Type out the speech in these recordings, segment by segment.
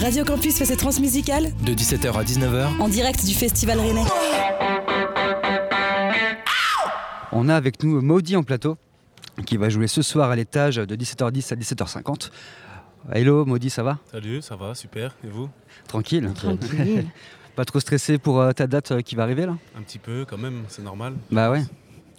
Radio Campus fait ses transmusicales de 17h à 19h en direct du Festival Rennais. On a avec nous Maudit en plateau qui va jouer ce soir à l'étage de 17h10 à 17h50. Hello Maudit, ça va? Salut, ça va, super. Et vous? Tranquille. Tranquille. Pas trop stressé pour euh, ta date euh, qui va arriver là? Un petit peu quand même, c'est normal. Bah ouais.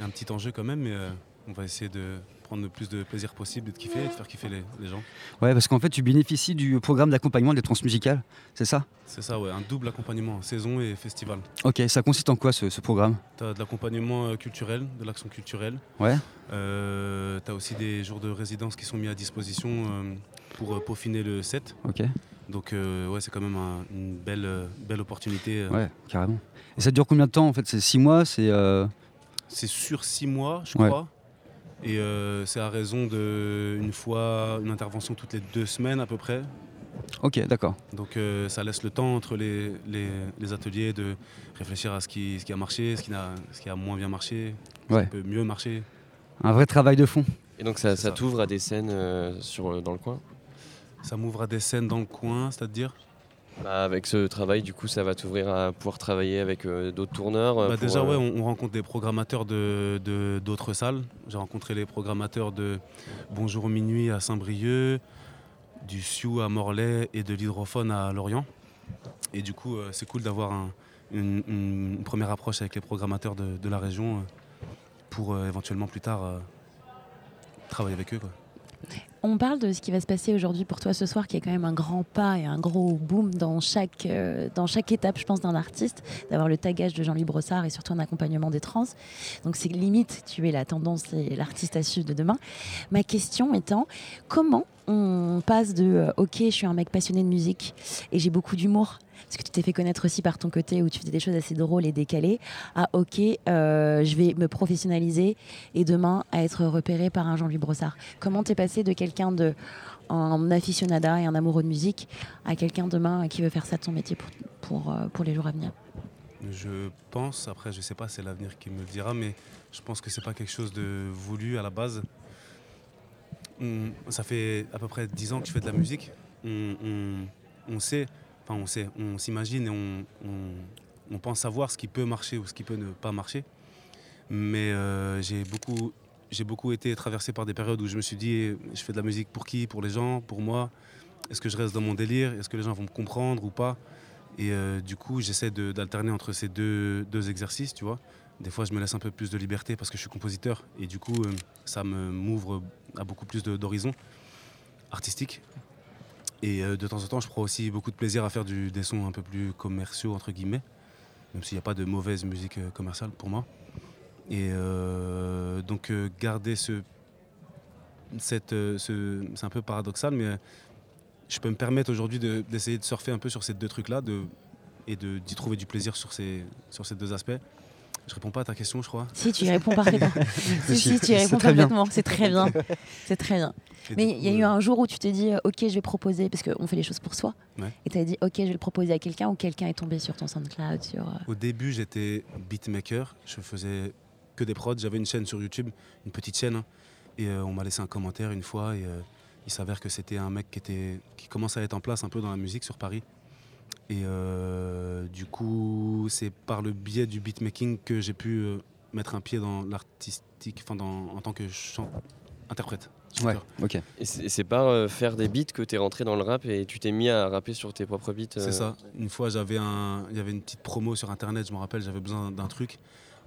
Un petit enjeu quand même, mais euh, on va essayer de prendre le plus de plaisir possible et de kiffer et de faire kiffer les, les gens. Ouais, parce qu'en fait tu bénéficies du programme d'accompagnement des transmusicales, c'est ça? C'est ça, ouais, un double accompagnement, saison et festival. Ok, ça consiste en quoi ce, ce programme? Tu as de l'accompagnement euh, culturel, de l'action culturelle. Ouais. Euh, tu as aussi des jours de résidence qui sont mis à disposition euh, pour euh, peaufiner le set. Ok. Donc euh, ouais, c'est quand même un- une belle, euh, belle opportunité. euh. Ouais, carrément. Et ça dure combien de temps en fait? C'est 6 mois C'est C'est sur six mois, je Ouais. crois. Et euh, c'est à raison de une fois une intervention toutes les deux semaines à peu près. Ok, d'accord. Donc euh, ça laisse le temps entre les, les- les ateliers de réfléchir à ce qui, ce qui a marché, ce qui, n'a- ce qui a moins bien marché, ce qui peut mieux marcher. Un vrai travail de fond. Et donc ça, C'est ça ça. t'ouvre à des scènes euh, sur, dans le coin? Ça m'ouvre à des scènes dans le coin, c'est-à-dire? Bah, Avec ce travail, du coup, ça va t'ouvrir à pouvoir travailler avec euh, d'autres tourneurs euh, Bah, Déjà, euh, ouais, on, on rencontre des programmateurs de de- d'autres salles. J'ai rencontré les programmateurs de Bonjour Minuit à Saint-Brieuc, du Sioux à Morlaix et de l'Hydrophone à Lorient. Et du coup, euh, c'est cool d'avoir un- une, une première approche avec les programmateurs de, de la région euh, pour euh, éventuellement plus tard euh, travailler avec eux. Quoi. On parle de ce qui va se passer aujourd'hui pour toi ce soir, qui est quand même un grand pas et un gros boom dans chaque, euh, dans chaque étape, je pense, d'un artiste, d'avoir le tagage de Jean-Louis Brossard et surtout un accompagnement des trans. Donc c'est limite, tu es la tendance et l'artiste à suivre de demain. Ma question étant, comment on passe de euh, OK, je suis un mec passionné de musique et j'ai beaucoup d'humour parce que tu t'es fait connaître aussi par ton côté où tu faisais des choses assez drôles et décalées, à OK, euh, je vais me professionnaliser et demain à être repéré par un Jean-Louis Brossard. Comment t'es passé de quelqu'un de un aficionada et un amoureux de musique à quelqu'un demain qui veut faire ça de son métier pour, euh, les jours à venir? Je pense, après je sais pas, c'est l'avenir qui me le dira, mais je pense que c'est pas quelque chose de voulu à la base. Ça fait à peu près 10 ans que je fais de la musique. On, sait, enfin on sait, on s'imagine et on pense savoir ce qui peut marcher ou ce qui peut ne pas marcher. Mais euh, j'ai beaucoup, j'ai beaucoup été traversé par des périodes où je me suis dit, je fais de la musique pour qui? Pour les gens? Pour moi? Est-ce que je reste dans mon délire? Est-ce que les gens vont me comprendre ou pas? Et euh, du coup, j'essaie d'alterner entre ces deux, deux exercices, tu vois. Des fois, je me laisse un peu plus de liberté parce que je suis compositeur. Et du coup, euh, ça me m'ouvre à beaucoup plus d'horizons artistiques. Et euh, de temps en temps, je prends aussi beaucoup de plaisir à faire des sons un peu plus commerciaux, entre guillemets. Même s'il n'y a pas de mauvaise musique commerciale pour moi. Et donc, garder ce... c'est un peu paradoxal, mais je peux me permettre aujourd'hui de- d'essayer de, surfer un peu sur ces deux trucs-là de, et de- d'y trouver du plaisir sur ces, sur ces deux aspects. Je réponds pas à ta question, je crois. Si, tu y réponds parfaitement. si, si, tu y réponds parfaitement. C'est très bien. C'est très bien. Mais il y a eu euh, un jour où tu t'es dit, euh, OK, je vais proposer, parce qu'on fait les choses pour soi. Ouais. Et tu as dit, OK, je vais le proposer à quelqu'un, ou quelqu'un est tombé sur ton SoundCloud, sur. euh, Au début, j'étais beatmaker. Je faisais que des prods. J'avais une chaîne sur YouTube, une petite chaîne. hein. et euh, on m'a laissé un commentaire une fois. Et euh, il s'avère que c'était un mec qui, était, qui commençait à être en place un peu dans la musique sur Paris. Et euh, du coup, c'est par le biais du beatmaking que j'ai pu euh, mettre un pied dans l'artistique, enfin dans- en tant que chant, interprète. Ouais, ok. Et c'est par euh, faire des beats que t'es rentré dans le rap et tu t'es mis à rapper sur tes propres beats. euh, C'est ça. Une fois, j'avais un, il y avait une petite promo sur internet. Je me rappelle, j'avais besoin d'un truc.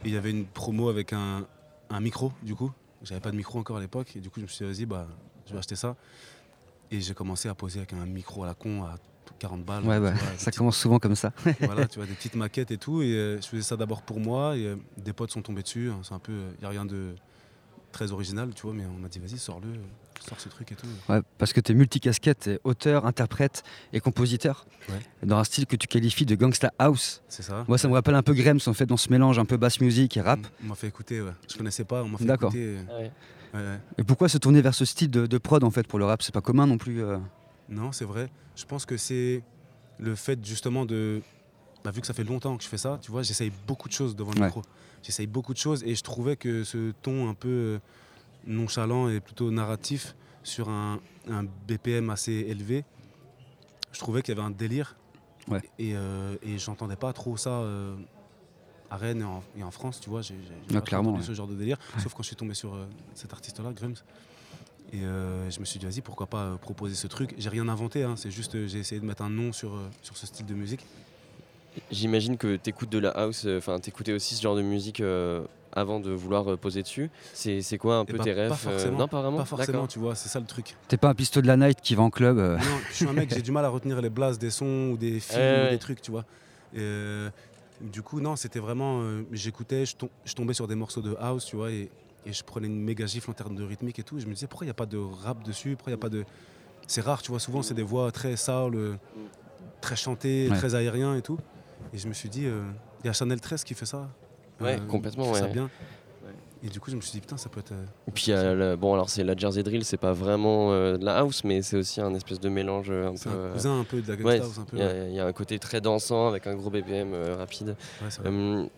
Et il y avait une promo avec un, un micro, du coup. J'avais pas de micro encore à l'époque. Et du coup, je me suis dit, vas-y, bah, je vais acheter ça. Et j'ai commencé à poser avec un micro à la con à 40 balles. Ouais, bah, vois, ça petites- commence souvent comme ça. voilà, tu vois, des petites maquettes et tout. Et euh, je faisais ça d'abord pour moi. Et euh, des potes sont tombés dessus. hein. C'est un peu, il n'y a rien de très original, tu vois. Mais on m'a dit, vas-y, sors-le, sors ce truc et tout. Ouais, parce que tu es multicasquette, t'es auteur, interprète et compositeur. Ouais. Dans un style que tu qualifies de gangsta house. C'est ça. Moi, ça me rappelle un peu Grems en fait, dans ce mélange un peu basse musique et rap. On m'a fait écouter, ouais. Je connaissais pas, on m'a fait D'accord. écouter. Ouais. Ouais, ouais. Et pourquoi se tourner vers ce style de, de prod en fait pour le rap? C'est pas commun non plus. euh. Non, c'est vrai. Je pense que c'est le fait justement de. Bah, vu que ça fait longtemps que je fais ça, tu vois, j'essaye beaucoup de choses devant le Ouais. micro. J'essaye beaucoup de choses et je trouvais que ce ton un peu euh, nonchalant et plutôt narratif sur un, un BPM assez élevé, je trouvais qu'il y avait un délire. Et, euh, et j'entendais pas trop ça euh, à Rennes et en, et en France, tu vois. J'ai Ah, pas clairement, ouais. ce genre de délire. Sauf quand je suis tombé sur euh, cet artiste-là, Grums. Et euh, je me suis dit, vas-y, pourquoi pas euh, proposer ce truc. J'ai rien inventé, hein, c'est juste, euh, j'ai essayé de mettre un nom sur, euh, sur ce style de musique. J'imagine que tu écoutes de la house, euh, enfin t'écoutais aussi ce genre de musique euh, avant de vouloir euh, poser dessus. C'est quoi un Eh peu ben, tes pas rêves euh, forcément, Non, pas vraiment? Pas forcément, D'accord. tu vois, c'est ça le truc. T'es pas un pisto de la night qui va en club. euh, Non, je suis un mec, j'ai du mal à retenir les blasts des sons ou des films ou ouais. des trucs, tu vois. Euh, du coup, non, c'était vraiment. euh, J'écoutais, je, tom- je tombais sur des morceaux de house, tu vois, et, et je prenais une méga gifle en termes de rythmique et tout. Je me disais, pourquoi il n'y a pas de rap dessus Pourquoi il n'y a pas de. C'est rare, tu vois, souvent c'est des voix très soul, euh, très chantées, Ouais. très aériens et tout. Et je me suis dit, euh, il y a Chanel 13 qui fait ça. Ouais, complètement, qui fait ça ouais. bien. Et du coup, je me suis dit, putain, ça peut être. euh, Et puis, le- bon, alors c'est la Jersey Drill, c'est pas vraiment euh, de la house, mais c'est aussi un espèce de mélange euh, un peu. un cousin un peu de la ouais, house, un peu. il y, ouais. a- il y a un côté très dansant avec un gros BPM euh, rapide. Ouais,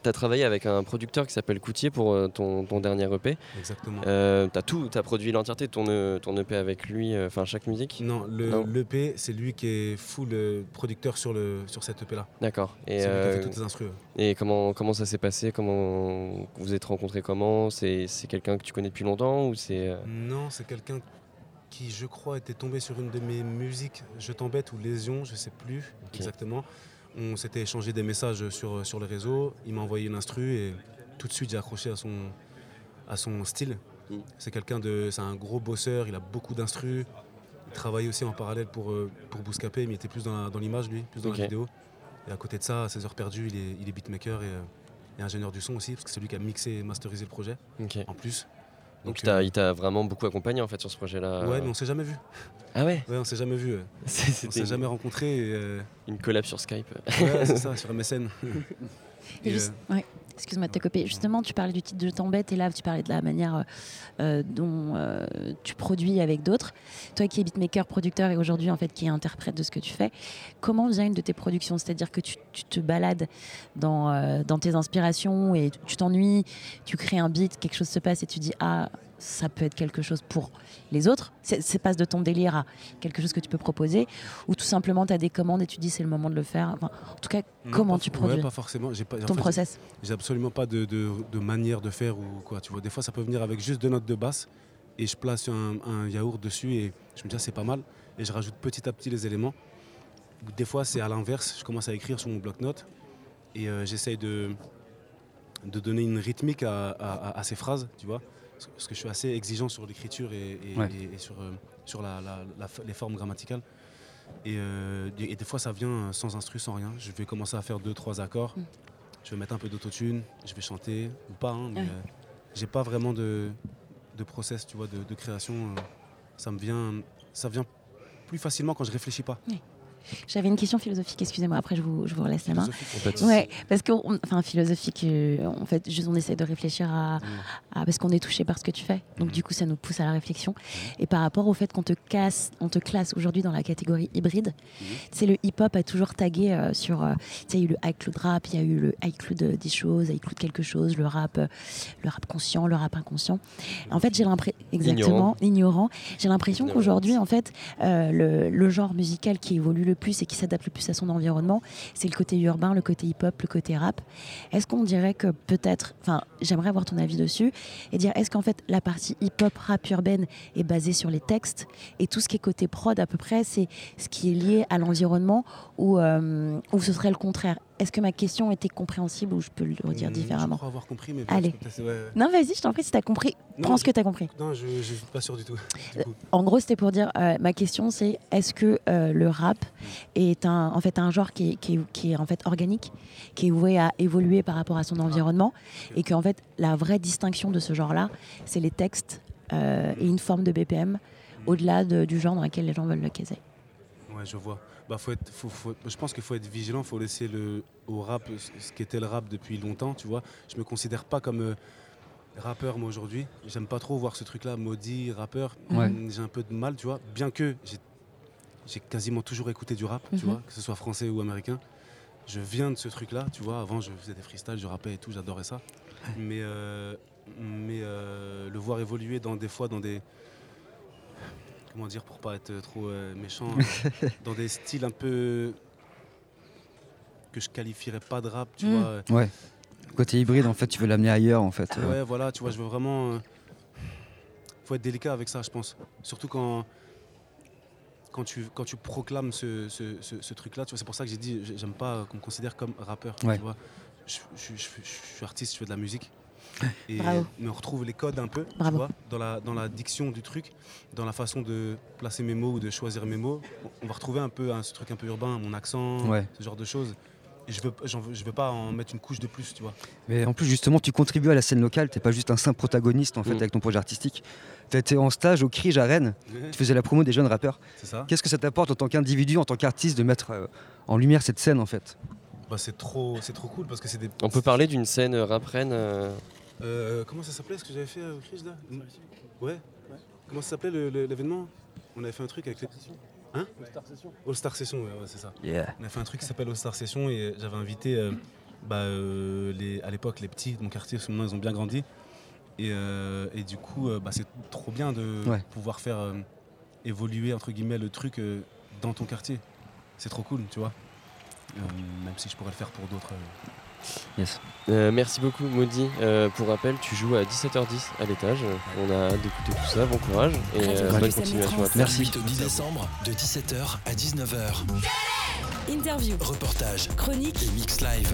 tu as travaillé avec un producteur qui s'appelle Coutier pour ton, ton dernier EP. Exactement. Tu as tout, tu as produit l'entièreté de ton, ton EP avec lui, enfin chaque musique? Non, le- l'EP, c'est lui qui est full producteur sur, le, sur cette EP là. D'accord. Et, C'est lui qui a fait toutes les instrus. ouais. et comment, comment ça s'est passé? Comment vous vous êtes rencontrés Comment? C'est c'est quelqu'un que tu connais depuis longtemps ou c'est euh, Non, c'est quelqu'un qui, je crois, était tombé sur une de mes musiques, Je t'embête ou Lésion, je sais plus exactement. On s'était échangé des messages sur, sur les réseaux. Il m'a envoyé une instru et tout de suite j'ai accroché à son, à son style. Mm. C'est quelqu'un de, c'est un gros bosseur. Il a beaucoup d'instrus. Il travaille aussi en parallèle pour euh, pour Bouscapé, mais il était plus dans l'image lui, plus dans la vidéo. Et à côté de ça, à ses heures perdues, il est, il est beatmaker et, euh, et ingénieur du son aussi, parce que c'est lui qui a mixé et masterisé le projet en plus. Donc, il euh, t'a- il t'a vraiment beaucoup accompagné en fait sur ce projet-là. Ouais, mais on s'est jamais vu. Ah ouais? Ouais, on s'est jamais vu. euh. On s'est une, jamais rencontrés. et, euh, une collab sur Skype. ouais, c'est ça, sur MSN. Et Et, juste- ouais. Excuse-moi de te couper. Justement, tu parlais du titre de Je t'embête et là, tu parlais de la manière euh, euh, dont euh, tu produis avec d'autres. Toi qui es beatmaker, producteur et aujourd'hui en fait qui est interprète de ce que tu fais, comment vient une de tes productions? C'est-à-dire que tu, tu te balades dans, euh, dans tes inspirations et tu t'ennuies, tu crées un beat, quelque chose se passe et tu dis Ah, ça peut être quelque chose pour les autres. C'est c'est passe de ton délire à quelque chose que tu peux proposer ou tout simplement tu as des commandes et tu dis c'est le moment de le faire. Enfin, en tout cas, non, comment pas tu produis ouais, Pas forcément. En ton fait, process J'ai absolument pas de, de- de manière de faire ou quoi. Tu vois, des fois, ça peut venir avec juste deux notes de basse et je place un, un yaourt dessus et je me dis ah, c'est pas mal et je rajoute petit à petit les éléments. Des fois, c'est à l'inverse. Je commence à écrire sur mon bloc-notes et euh, j'essaye de de donner une rythmique à, à- à ces phrases, tu vois, parce que- je suis assez exigeant sur l'écriture et, et- Ouais. et- et sur euh, sur la- la- la- les formes grammaticales. Et, euh, et des fois, ça vient sans instru, sans rien. Je vais commencer à faire deux, trois accords. Mm. Je vais mettre un peu d'autotune, je vais chanter ou pas, hein, mais Ouais. euh, j'ai pas vraiment de, de process, tu vois, de, de création. euh, ça me vient, ça vient plus facilement quand je réfléchis pas. J'avais une question philosophique, excusez-moi, après je vous, je vous relaisse la main. Ouais, parce que, on- enfin, philosophique, euh, en fait, juste on essaie de réfléchir à, Mm. à- parce qu'on est touché par ce que tu fais. Donc, Mhm. du coup, ça nous pousse à la réflexion. Et par rapport au fait qu'on te casse, on te classe aujourd'hui dans la catégorie hybride, Mhm. c'est le hip-hop a toujours tagué euh, sur, euh, tu sais, il y a eu le iCloud rap, il y a eu le iCloud des choses, iCloud quelque chose, le rap, le rap conscient, le rap inconscient. En fait, j'ai l'impression, exactement, ignorant. J'ai l'impression qu'aujourd'hui, en fait, le, le genre musical qui évolue plus et qui s'adapte le plus à son environnement, c'est le côté urbain, le côté hip-hop, le côté rap. Est-ce qu'on dirait que peut-être, enfin, j'aimerais avoir ton avis dessus et dire est-ce qu'en fait la partie hip-hop, rap urbaine est basée sur les textes et tout ce qui est côté prod à peu près, c'est ce qui est lié à l'environnement ou, euh, ou ce serait le contraire? Est-ce que ma question était compréhensible ou je peux le redire Mm, différemment Je crois avoir compris, mais Allez. que ouais. Non, vas-y, je t'en prie, si t'as compris, Non, prends ce que t'as compris. Non, je ne suis pas sûr du tout. du coup. En gros, c'était pour dire, euh, ma question c'est, est-ce que euh, le rap est un, en fait un genre qui est, qui est- qui est en fait organique, qui est voué à évoluer par rapport à son environnement, ok. et qu'en fait la vraie distinction de ce genre-là, c'est les textes euh, et une forme de BPM au-delà de- du genre dans lequel les gens veulent le caser. Ouais, je vois. Bah, faut être, faut, faut- je pense qu'il faut être vigilant, il faut laisser le, au rap ce qu'était le rap depuis longtemps, tu vois. Je me considère pas comme euh, rappeur, moi, aujourd'hui. J'aime pas trop voir ce truc-là, maudit, rappeur. Ouais. Mm, J'ai un peu de mal, tu vois. Bien que j'ai- quasiment toujours écouté du rap, Mhm. tu vois, que ce soit français ou américain. Je viens de ce truc-là, tu vois. Avant, je faisais des freestyles, je rappais et tout, j'adorais ça. Mais, euh, mais euh, le voir évoluer dans des fois dans des comment dire pour pas être trop euh, méchant, euh, dans des styles un peu que je qualifierais pas de rap, tu Mm. vois. Ouais. Côté hybride, en fait, tu veux l'amener ailleurs, en fait. euh. Ouais, voilà, tu vois, je veux vraiment. euh, faut être délicat avec ça, je pense. Surtout quand. Quand tu, quand tu proclames ce, ce- ce- ce truc-là, tu vois, c'est pour ça que j'ai dit, j'ai- j'aime pas qu'on me considère comme rappeur. Ouais. Tu vois. Je, je- je- je- je suis artiste, je fais de la musique. Et, Bravo. on retrouve les codes un peu, tu vois, dans la, dans la diction du truc, dans la façon de placer mes mots ou de choisir mes mots. On va retrouver un peu hein, ce truc un peu urbain, mon accent, Ouais. ce genre de choses. Et je veux, veux- je veux pas en mettre une couche de plus, tu vois. Mais en plus, justement, tu contribues à la scène locale. T'es pas juste un simple protagoniste, en fait, Mm. avec ton projet artistique. Tu été en stage au Crige à Rennes. Tu faisais la promo des jeunes rappeurs. Qu'est-ce que ça t'apporte en tant qu'individu, en tant qu'artiste, de mettre euh, en lumière cette scène, en fait? Bah, c'est trop, c'est trop cool parce que c'est des. On peut parler d'une scène euh, rap Rennes, euh, Euh, comment ça s'appelait ce que j'avais fait au Crige là? Ouais. Comment ça s'appelait l'événement? On avait fait un truc avec les. Hein? All Star Session, ouais, ouais, c'est ça. Yeah. On a fait un truc qui s'appelle All Star Session et j'avais invité euh, bah, euh, les, à l'époque les petits de mon quartier, parce que maintenant ils ont bien grandi. Et, euh, et du coup, euh, bah, c'est trop bien de Ouais. pouvoir faire euh, évoluer entre guillemets le truc euh, dans ton quartier. C'est trop cool, tu vois. Euh, même si je pourrais le faire pour d'autres. euh, Yes. Euh, merci beaucoup Maudit. Euh, pour rappel, tu joues à 17h10 à l'étage. On a hâte d'écouter tout ça. Bon courage et euh, bonne continuation à toi. Merci. 8 au 10 décembre, de 17h à 19h. Interview, Reportage chronique, et mix live.